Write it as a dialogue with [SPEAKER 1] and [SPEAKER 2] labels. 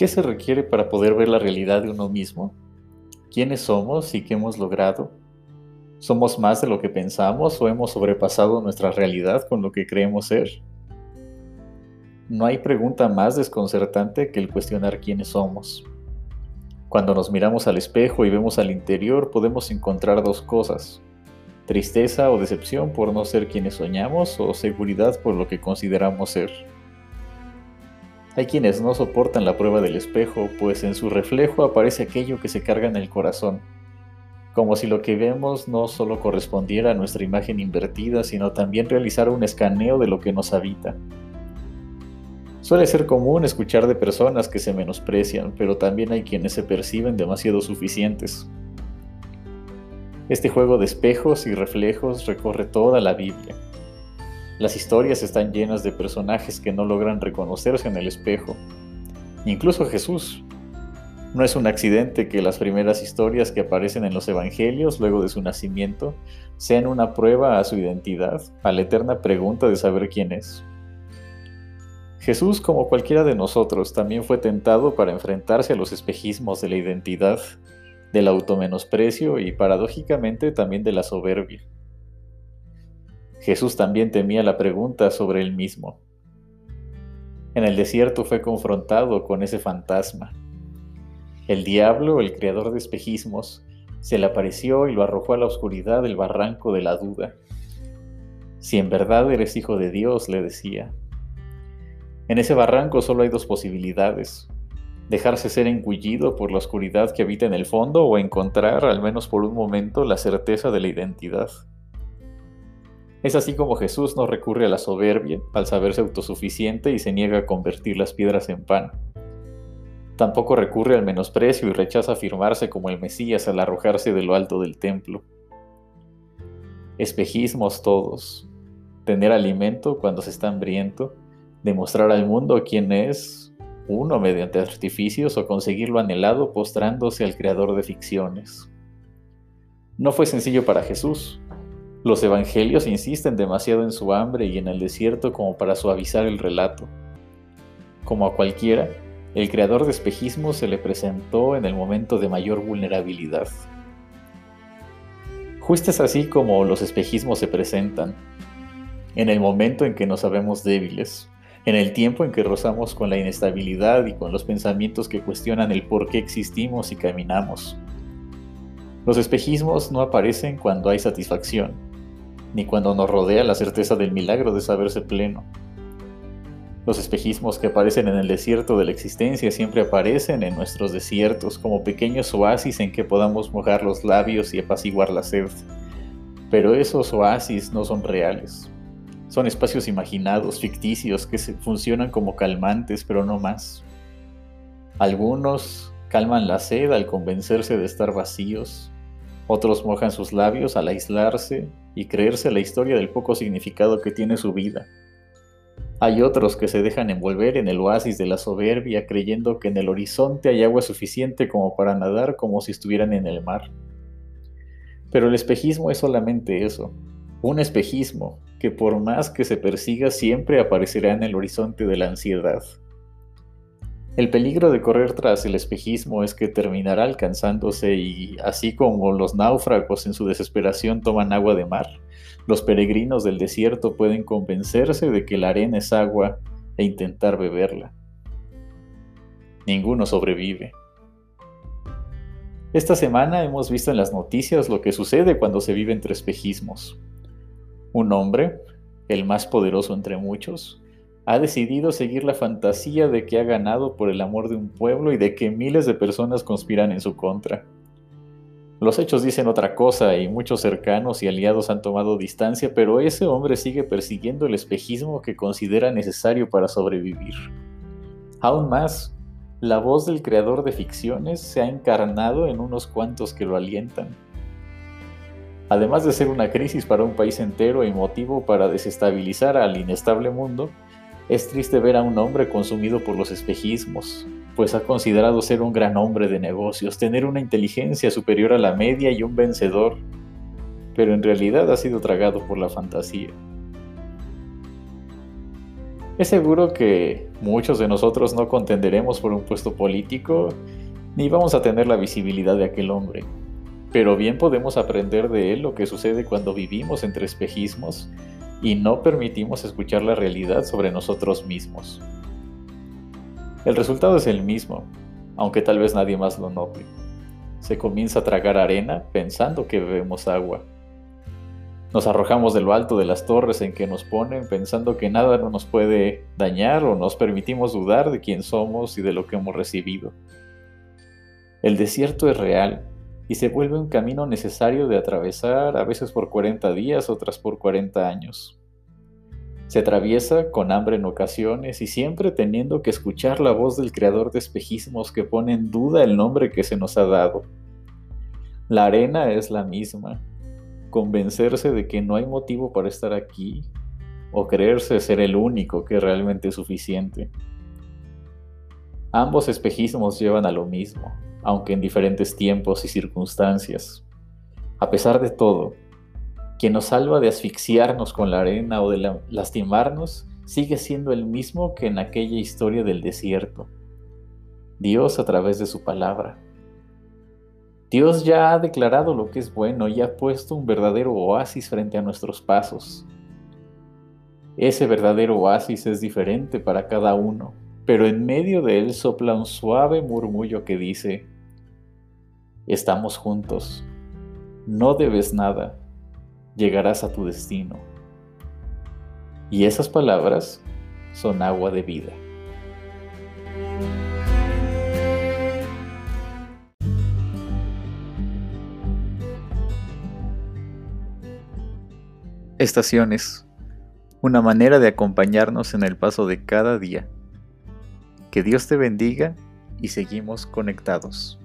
[SPEAKER 1] ¿Qué se requiere para poder ver la realidad de uno mismo? ¿Quiénes somos y qué hemos logrado? ¿Somos más de lo que pensamos o hemos sobrepasado nuestra realidad con lo que creemos ser? No hay pregunta más desconcertante que el cuestionar quiénes somos. Cuando nos miramos al espejo y vemos al interior podemos encontrar dos cosas, tristeza o decepción por no ser quienes soñamos o seguridad por lo que consideramos ser. Hay quienes no soportan la prueba del espejo, pues en su reflejo aparece aquello que se carga en el corazón, como si lo que vemos no solo correspondiera a nuestra imagen invertida, sino también realizar un escaneo de lo que nos habita. Suele ser común escuchar de personas que se menosprecian, pero también hay quienes se perciben demasiado suficientes. Este juego de espejos y reflejos recorre toda la Biblia. Las historias están llenas de personajes que no logran reconocerse en el espejo. Incluso Jesús. No es un accidente que las primeras historias que aparecen en los evangelios luego de su nacimiento sean una prueba a su identidad, a la eterna pregunta de saber quién es. Jesús, como cualquiera de nosotros, también fue tentado para enfrentarse a los espejismos de la identidad, del automenosprecio y paradójicamente también de la soberbia. Jesús también temía la pregunta sobre él mismo. En el desierto fue confrontado con ese fantasma. El diablo, el creador de espejismos, se le apareció y lo arrojó a la oscuridad del barranco de la duda. Si en verdad eres hijo de Dios, le decía. En ese barranco solo hay dos posibilidades. Dejarse ser engullido por la oscuridad que habita en el fondo o encontrar, al menos por un momento, la certeza de la identidad. Es así como Jesús no recurre a la soberbia al saberse autosuficiente y se niega a convertir las piedras en pan. Tampoco recurre al menosprecio y rechaza afirmarse como el Mesías al arrojarse de lo alto del templo. Espejismos todos. Tener alimento cuando se está hambriento, demostrar al mundo quién es uno mediante artificios o conseguir lo anhelado postrándose al creador de ficciones. No fue sencillo para Jesús, los evangelios insisten demasiado en su hambre y en el desierto como para suavizar el relato. Como a cualquiera, el creador de espejismo se le presentó en el momento de mayor vulnerabilidad. Justo es así como los espejismos se presentan, en el momento en que nos sabemos débiles, en el tiempo en que rozamos con la inestabilidad y con los pensamientos que cuestionan el por qué existimos y caminamos. Los espejismos no aparecen cuando hay satisfacción, ni cuando nos rodea la certeza del milagro de saberse pleno. Los espejismos que aparecen en el desierto de la existencia siempre aparecen en nuestros desiertos como pequeños oasis en que podamos mojar los labios y apaciguar la sed. Pero esos oasis no son reales. Son espacios imaginados, ficticios, que funcionan como calmantes, pero no más. Algunos calman la sed al convencerse de estar vacíos, otros mojan sus labios al aislarse y creerse la historia del poco significado que tiene su vida. Hay otros que se dejan envolver en el oasis de la soberbia creyendo que en el horizonte hay agua suficiente como para nadar como si estuvieran en el mar. Pero el espejismo es solamente eso, un espejismo que por más que se persiga siempre aparecerá en el horizonte de la ansiedad. El peligro de correr tras el espejismo es que terminará alcanzándose y así como los náufragos en su desesperación toman agua de mar, los peregrinos del desierto pueden convencerse de que la arena es agua e intentar beberla. Ninguno sobrevive. Esta semana hemos visto en las noticias lo que sucede cuando se vive entre espejismos. Un hombre, el más poderoso entre muchos, ha decidido seguir la fantasía de que ha ganado por el amor de un pueblo y de que miles de personas conspiran en su contra. Los hechos dicen otra cosa y muchos cercanos y aliados han tomado distancia, pero ese hombre sigue persiguiendo el espejismo que considera necesario para sobrevivir. Aún más, la voz del creador de ficciones se ha encarnado en unos cuantos que lo alientan. Además de ser una crisis para un país entero y motivo para desestabilizar al inestable mundo, es triste ver a un hombre consumido por los espejismos, pues ha considerado ser un gran hombre de negocios, tener una inteligencia superior a la media y un vencedor, pero en realidad ha sido tragado por la fantasía. Es seguro que muchos de nosotros no contenderemos por un puesto político ni vamos a tener la visibilidad de aquel hombre, pero bien podemos aprender de él lo que sucede cuando vivimos entre espejismos y no permitimos escuchar la realidad sobre nosotros mismos. El resultado es el mismo, aunque tal vez nadie más lo note. Se comienza a tragar arena pensando que bebemos agua. Nos arrojamos de lo alto de las torres en que nos ponen pensando que nada nos puede dañar o nos permitimos dudar de quién somos y de lo que hemos recibido. El desierto es real y se vuelve un camino necesario de atravesar, a veces por 40 días, otras por 40 años. Se atraviesa con hambre en ocasiones y siempre teniendo que escuchar la voz del creador de espejismos que pone en duda el nombre que se nos ha dado. La arena es la misma, convencerse de que no hay motivo para estar aquí o creerse ser el único que realmente es suficiente. Ambos espejismos llevan a lo mismo, aunque en diferentes tiempos y circunstancias. A pesar de todo, quien nos salva de asfixiarnos con la arena o de lastimarnos sigue siendo el mismo que en aquella historia del desierto. Dios a través de su palabra. Dios ya ha declarado lo que es bueno y ha puesto un verdadero oasis frente a nuestros pasos. Ese verdadero oasis es diferente para cada uno, pero en medio de él sopla un suave murmullo que dice, estamos juntos, no debes nada, llegarás a tu destino. Y esas palabras son agua de vida. Estaciones. Una manera de acompañarnos en el paso de cada día. Que Dios te bendiga y seguimos conectados.